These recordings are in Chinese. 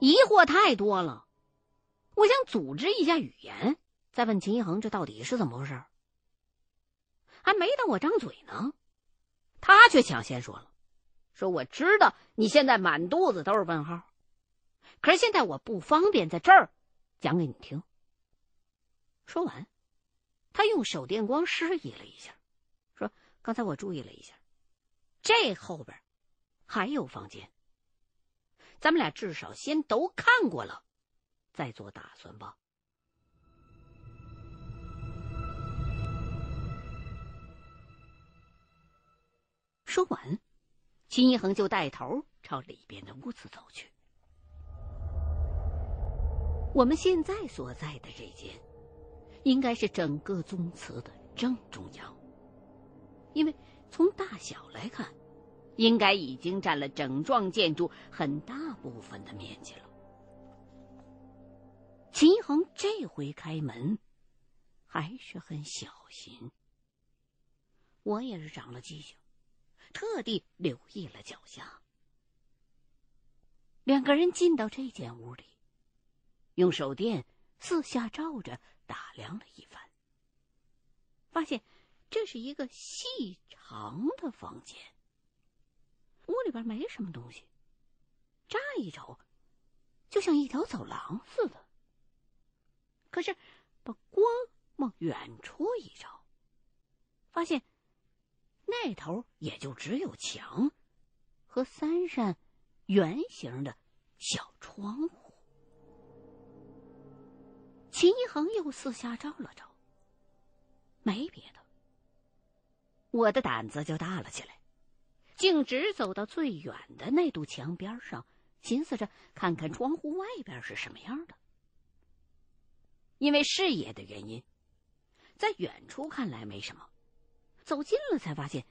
疑惑太多了，我想组织一下语言，再问秦一恒这到底是怎么回事。还没等我张嘴呢，他却抢先说了：“说我知道你现在满肚子都是问号，可是现在我不方便在这儿讲给你听。”说完，他用手电光示意了一下，说：“刚才我注意了一下，这后边还有房间，咱们俩至少先都看过了，再做打算吧。”说完，秦一恒就带头朝里边的屋子走去。我们现在所在的这间，应该是整个宗祠的正中央，因为从大小来看，应该已经占了整幢建筑很大部分的面积了。秦一恒这回开门，还是很小心。我也是长了记性。特地留意了脚下。两个人进到这间屋里，用手电四下照着打量了一番，发现这是一个细长的房间。屋里边没什么东西，乍一瞅就像一条走廊似的。可是把光往远处一照，发现。那头也就只有墙和三扇圆形的小窗户。秦一恒又四下照了照，没别的。我的胆子就大了起来，径直走到最远的那堵墙边上，寻思着看看窗户外边是什么样的。因为视野的原因，在远处看来没什么。走近了才发现，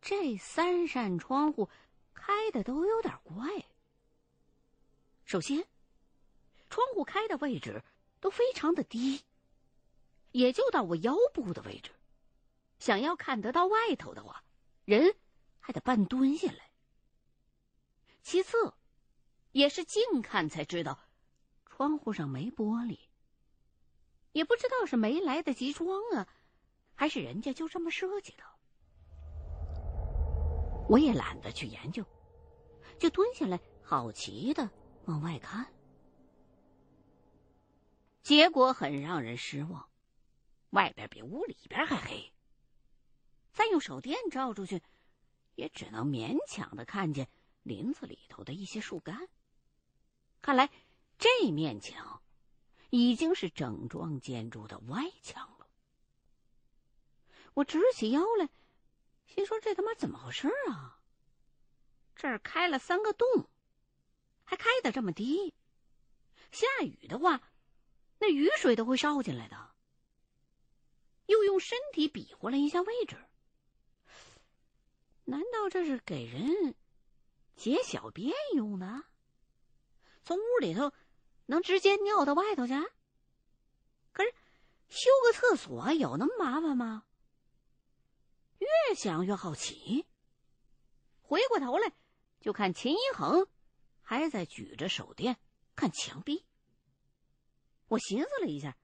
这三扇窗户开的都有点怪。首先，窗户开的位置都非常的低，也就到我腰部的位置。想要看得到外头的话，人还得半蹲下来。其次，也是近看才知道，窗户上没玻璃，也不知道是没来得及装啊。还是人家就这么设计的，我也懒得去研究，就蹲下来，好奇的往外看。结果很让人失望，外边比屋里边还黑。再用手电照出去，也只能勉强的看见林子里头的一些树干。看来这面墙已经是整幢建筑的外墙了。我直起腰来，心说：“这他妈怎么回事啊？这儿开了三个洞，还开的这么低，下雨的话，那雨水都会烧进来的。”又用身体比划了一下位置，难道这是给人解小便用的？从屋里头能直接尿到外头去？可是修个厕所有那么麻烦吗？越想越好奇，回过头来就看秦一恒还在举着手电看墙壁。我寻思了一下，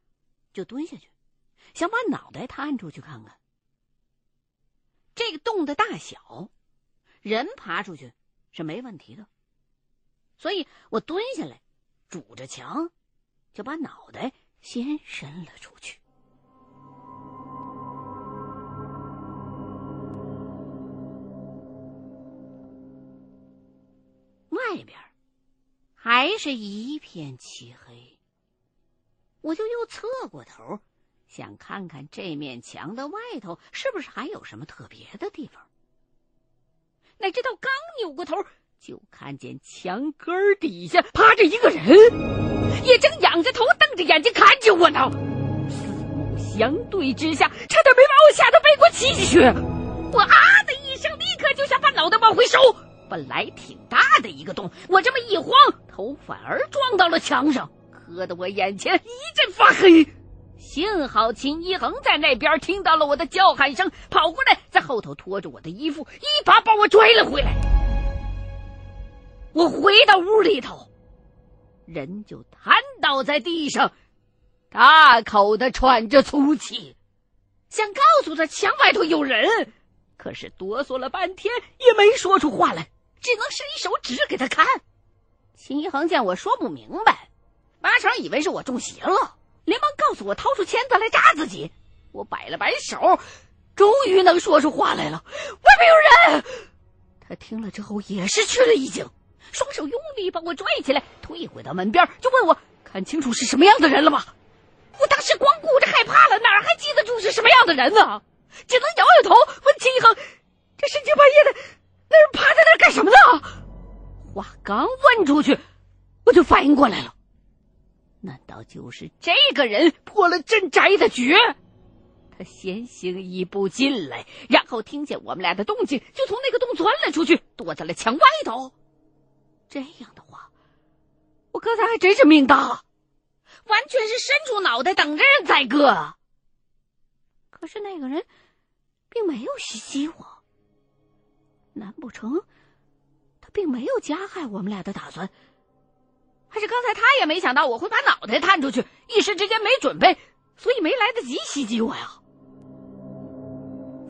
就蹲下去，想把脑袋探出去看看。洞的大小，人爬出去是没问题的，所以我蹲下来，拄着墙，就把脑袋先伸了出去。外边还是一片漆黑，我就又侧过头，想看看这面墙的外头是不是还有什么特别的地方。哪知道刚扭过头，就看见墙根底下趴着一个人，也正仰着头瞪着眼睛看着我呢。四目相对之下，差点没把我吓得背过气去。我啊的一声，立刻就想把脑袋往回收。本来挺大的一个洞，我这么一晃，头反而撞到了墙上，磕得我眼前一阵发黑。幸好秦一恒在那边听到了我的叫喊声，跑过来，在后头拖着我的衣服，一把把我拽了回来。我回到屋里头，人就瘫倒在地上，大口的喘着粗气，想告诉他墙外头有人，可是哆嗦了半天也没说出话来，只能伸一手指给他看。秦一恒见我说不明白，八成以为是我中邪了，连忙告诉我掏出钳子来扎自己。我摆了摆手，终于能说出话来了：“外面有人！”他听了之后也是吃了一惊。双手用力把我拽起来，退回到门边，就问我看清楚是什么样的人了吗？我当时光顾着害怕了，哪还记得住是什么样的人呢？只能摇摇头，问秦一恒：“这深更半夜的，那人趴在那干什么呢？”话刚问出去，我就反应过来了，难道就是这个人破了镇宅的局？他先行一步进来，然后听见我们俩的动静，就从那个洞钻了出去，躲在了墙外头。这样的话，我刚才还真是命大，完全是伸出脑袋等着人宰割。可是那个人并没有袭击我，难不成他并没有加害我们俩的打算？还是刚才他也没想到我会把脑袋探出去，一时之间没准备，所以没来得及袭击我呀？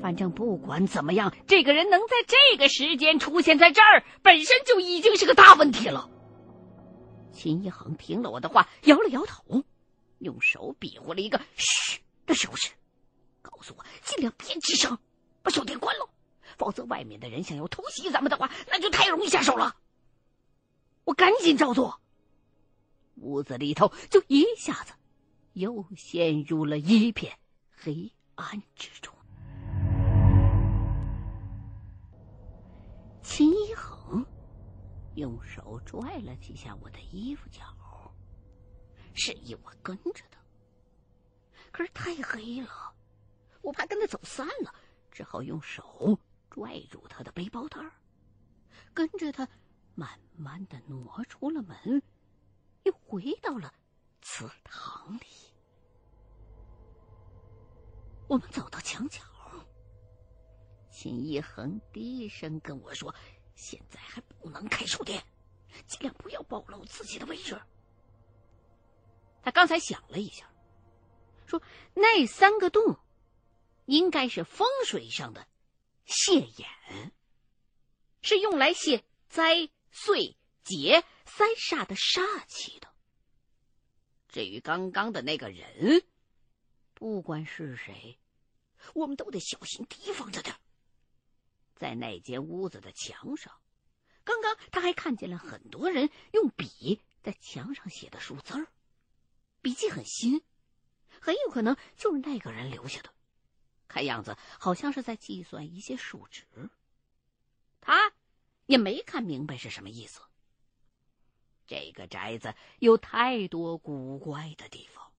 反正不管怎么样，这个人能在这个时间出现在这儿，本身就已经是个大问题了。秦一恒听了我的话，摇了摇头，用手比划了一个“嘘”的手势，告诉我尽量别吱声，把手电关了，否则外面的人想要偷袭咱们的话，那就太容易下手了。我赶紧照做，屋子里头就一下子又陷入了一片黑暗之中。秦一恒用手拽了几下我的衣服角，示意我跟着他。可是太黑了，我怕跟他走散了，只好用手拽住他的背包带儿，跟着他慢慢的挪出了门，又回到了祠堂里。我们走到墙角。秦一恒低声跟我说：“现在还不能开手电，尽量不要暴露自己的位置。”他刚才想了一下，说：“那三个洞，应该是风水上的泄眼，是用来泄灾岁劫三煞的煞气的。至于刚刚的那个人，不管是谁，我们都得小心提防着点。”在那间屋子的墙上，刚刚他还看见了很多人用笔在墙上写的数字儿，笔记很新，很有可能就是那个人留下的。看样子好像是在计算一些数值。他也没看明白是什么意思。这个宅子有太多古怪的地方，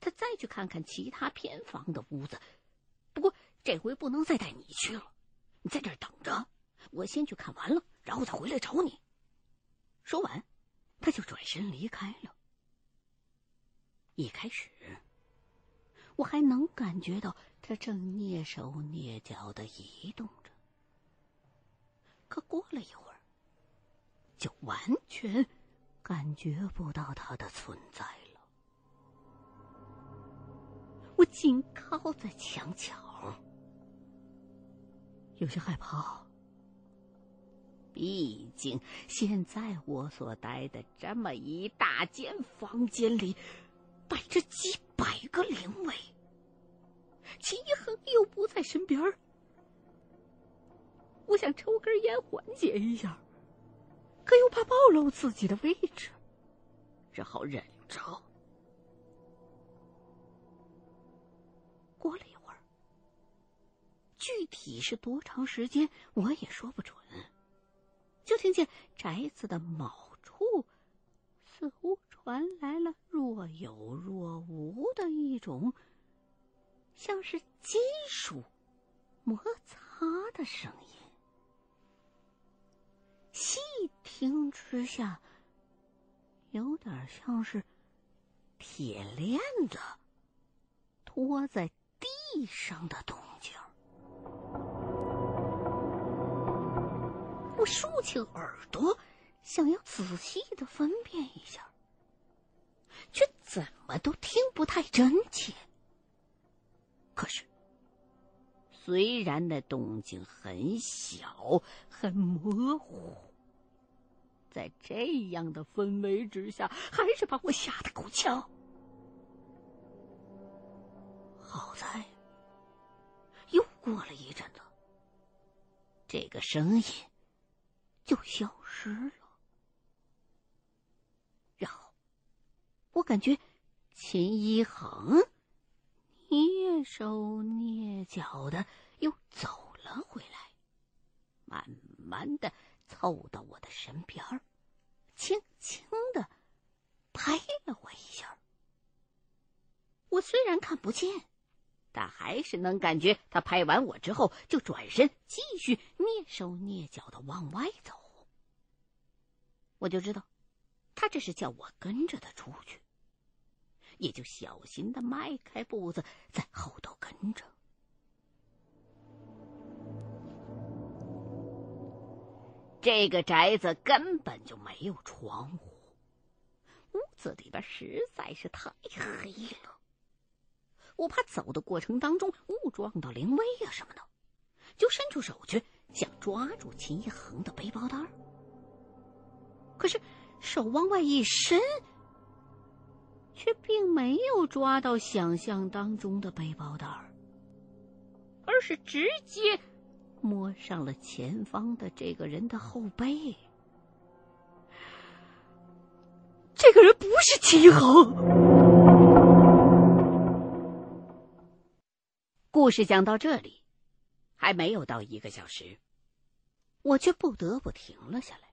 他再去看看其他偏房的屋子。不过这回不能再带你去了。你在这儿等着，我先去看完了，然后再回来找你。说完，他就转身离开了。一开始，我还能感觉到他正蹑手蹑脚的移动着，可过了一会儿，就完全感觉不到他的存在了。我紧靠在墙角。有些害怕，毕竟现在我所待的这么一大间房间里，摆着几百个灵位，秦一恒又不在身边我想抽根烟缓解一下，可又怕暴露自己的位置，只好忍着。过了一会儿。具体是多长时间，我也说不准。就听见宅子的某处，似乎传来了若有若无的一种，像是金属摩擦的声音。细听之下，有点像是铁链子拖在地上的动静。我竖起耳朵，想要仔细的分辨一下，却怎么都听不太真切。可是，虽然那动静很小、很模糊，在这样的氛围之下，还是把我吓得够呛。好在，又过了一阵子，这个声音就消失了。然后，我感觉秦一恒蹑手蹑脚的又走了回来，慢慢的凑到我的身边轻轻的拍了我一下。我虽然看不见。但还是能感觉他拍完我之后，就转身继续蹑手蹑脚的往外走。我就知道，他这是叫我跟着他出去，也就小心的迈开步子在后头跟着。这个宅子根本就没有窗户，屋子里边实在是太黑了。我怕走的过程当中误撞到灵威呀什么的，就伸出手去想抓住秦一恒的背包带可是手往外一伸，却并没有抓到想象当中的背包带而是直接摸上了前方的这个人的后背。这个人不是秦一恒。故事讲到这里，还没有到一个小时，我却不得不停了下来，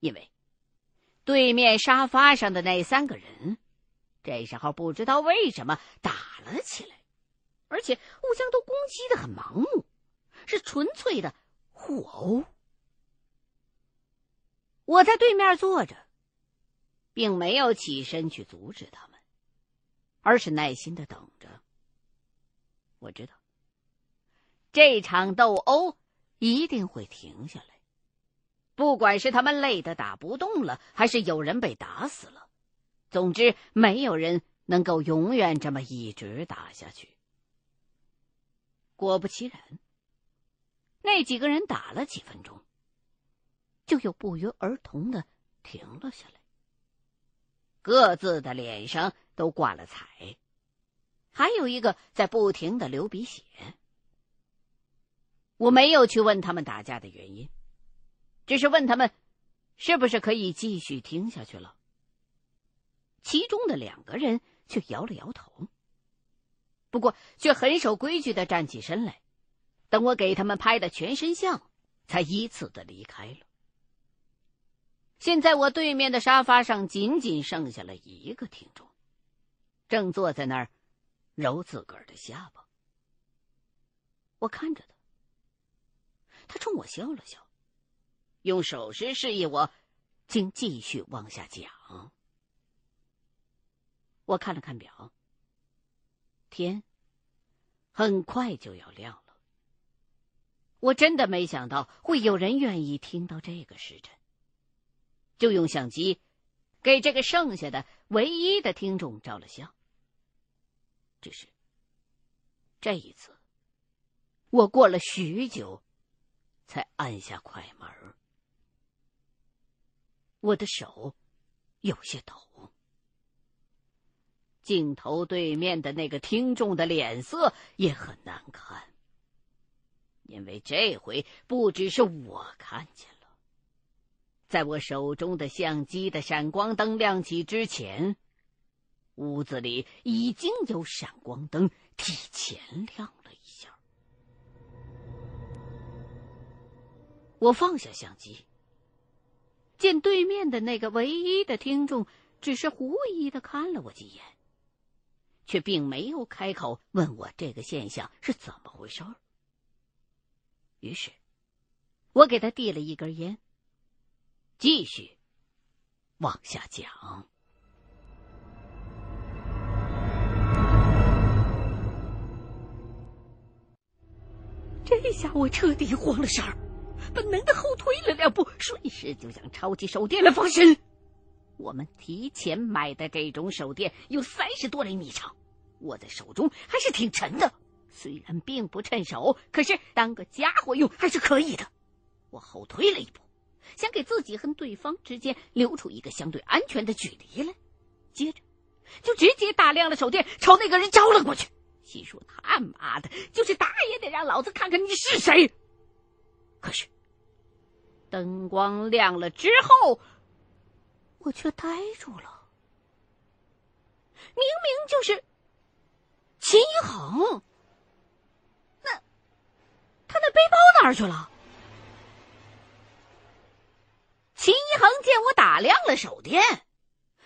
因为对面沙发上的那三个人，这时候不知道为什么打了起来，而且互相都攻击的很盲目，是纯粹的互殴。我在对面坐着，并没有起身去阻止他们，而是耐心的等着。我知道，这场斗殴一定会停下来。不管是他们累得打不动了，还是有人被打死了，总之，没有人能够永远这么一直打下去。果不其然，那几个人打了几分钟，就又不约而同的停了下来，各自的脸上都挂了彩。还有一个在不停的流鼻血，我没有去问他们打架的原因，只是问他们是不是可以继续听下去了。其中的两个人却摇了摇头，不过却很守规矩的站起身来，等我给他们拍的全身像，才依次的离开了。现在我对面的沙发上仅仅剩下了一个听众，正坐在那儿。揉自个儿的下巴，我看着他，他冲我笑了笑，用手势示意我，请继续往下讲。我看了看表，天很快就要亮了。我真的没想到会有人愿意听到这个时辰，就用相机给这个剩下的唯一的听众照了相。只是这一次，我过了许久，才按下快门。我的手有些抖，镜头对面的那个听众的脸色也很难看，因为这回不只是我看见了，在我手中的相机的闪光灯亮起之前。屋子里已经有闪光灯提前亮了一下。我放下相机，见对面的那个唯一的听众只是狐疑的看了我几眼，却并没有开口问我这个现象是怎么回事儿。于是，我给他递了一根烟，继续往下讲。这下我彻底慌了神儿，本能的后退了两步，顺势就想抄起手电来防身。我们提前买的这种手电有三十多厘米长，握在手中还是挺沉的。虽然并不趁手，可是当个家伙用还是可以的。我后退了一步，想给自己和对方之间留出一个相对安全的距离来，接着就直接打亮了手电，朝那个人招了过去。心说他妈的，就是打也得让老子看看你是谁。可是灯光亮了之后，我却呆住了。明明就是秦一恒。他那背包哪儿去了？秦一恒见我打亮了手电，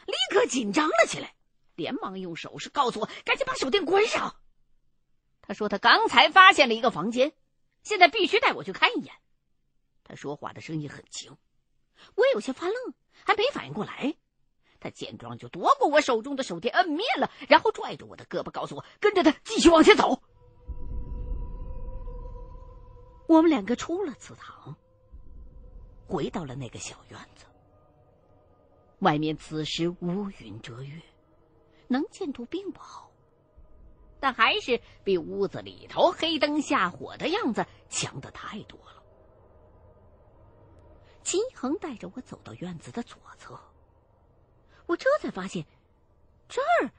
立刻紧张了起来，连忙用手势告诉我赶紧把手电关上。他说他刚才发现了一个房间，现在必须带我去看一眼。他说话的声音很轻，我有些发愣，还没反应过来。他见状就夺过我手中的手电，摁灭了，然后拽着我的胳膊，告诉我跟着他继续往前走。我们两个出了祠堂，回到了那个小院子。外面此时乌云遮月，能见度并不好，但还是比屋子里头黑灯瞎火的样子强的太多了。秦恒带着我走到院子的左侧，我这才发现，这儿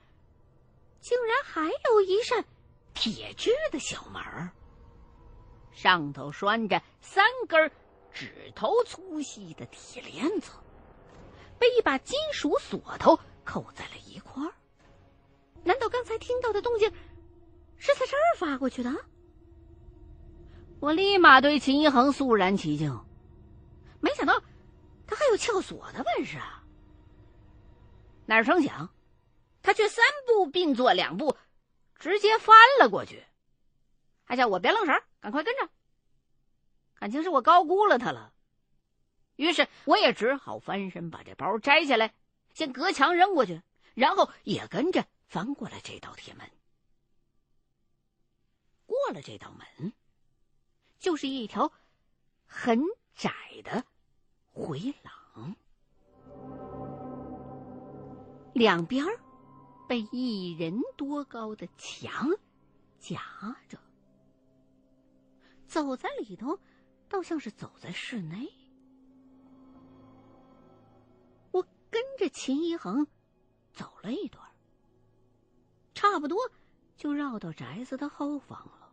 竟然还有一扇铁制的小门儿。上头拴着三根指头粗细的铁链子，被一把金属锁头扣在了一块儿。难道刚才听到的动静是在这儿发过去的？我立马对秦一恒肃然起敬，没想到他还有撬锁的本事啊！哪成想，他却三步并作两步，直接翻了过去。还叫我别愣神，赶快跟着。感情是我高估了他了，于是我也只好翻身把这包摘下来，先隔墙扔过去，然后也跟着翻过了这道铁门。过了这道门，就是一条很窄的回廊，两边被一人多高的墙夹着。走在里头，倒像是走在室内。我跟着秦一恒走了一段，差不多就绕到宅子的后方了。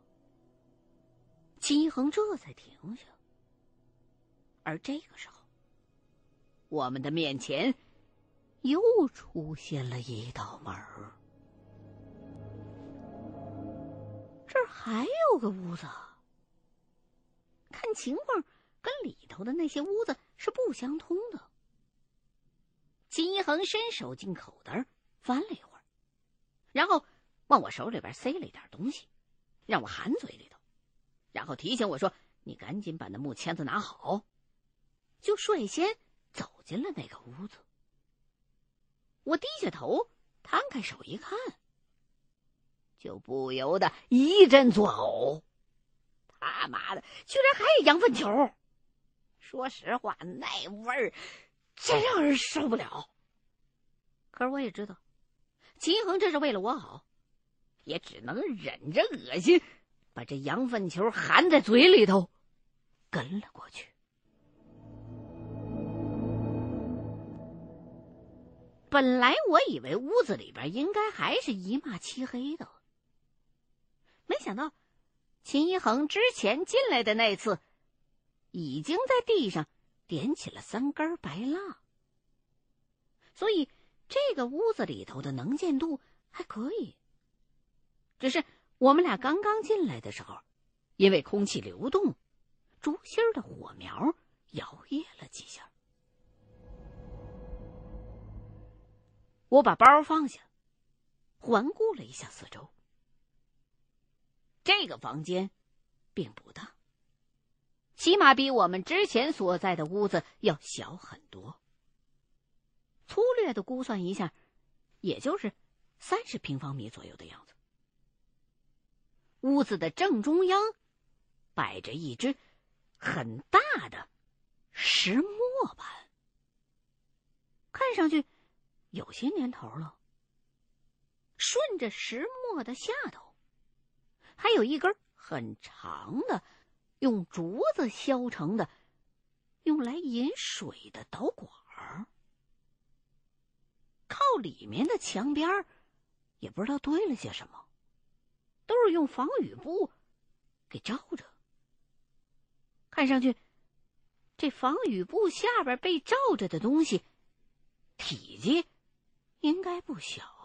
秦一恒这才停下，而这个时候，我们的面前又出现了一道门儿，这儿还有个屋子。情况，跟里头的那些屋子是不相通的。秦一恒伸手进口袋翻了一会儿，然后往我手里边塞了一点东西，让我含嘴里头，然后提醒我说：“你赶紧把那木签子拿好。”就率先走进了那个屋子。我低下头，摊开手一看，就不由得一阵作呕。他妈的，居然还有羊粪球！说实话，那味儿真让人受不了。可是我也知道，秦恒这是为了我好，也只能忍着恶心，把这羊粪球含在嘴里头，跟了过去。本来我以为屋子里边应该还是一骂漆黑的，没想到。秦一恒之前进来的那次，已经在地上点起了三根白蜡，所以这个屋子里头的能见度还可以。只是我们俩刚刚进来的时候，因为空气流动，竹芯的火苗摇曳了几下。我把包放下，环顾了一下四周。这个房间并不大，起码比我们之前所在的屋子要小很多。粗略的估算一下，也就是三十平方米左右的样子。屋子的正中央摆着一只很大的石磨盘，看上去有些年头了。顺着石磨的下头，还有一根很长的、用竹子削成的、用来引水的导管儿。靠里面的墙边儿，也不知道堆了些什么，都是用防雨布给罩着。看上去，这防雨布下边被罩着的东西，体积应该不小。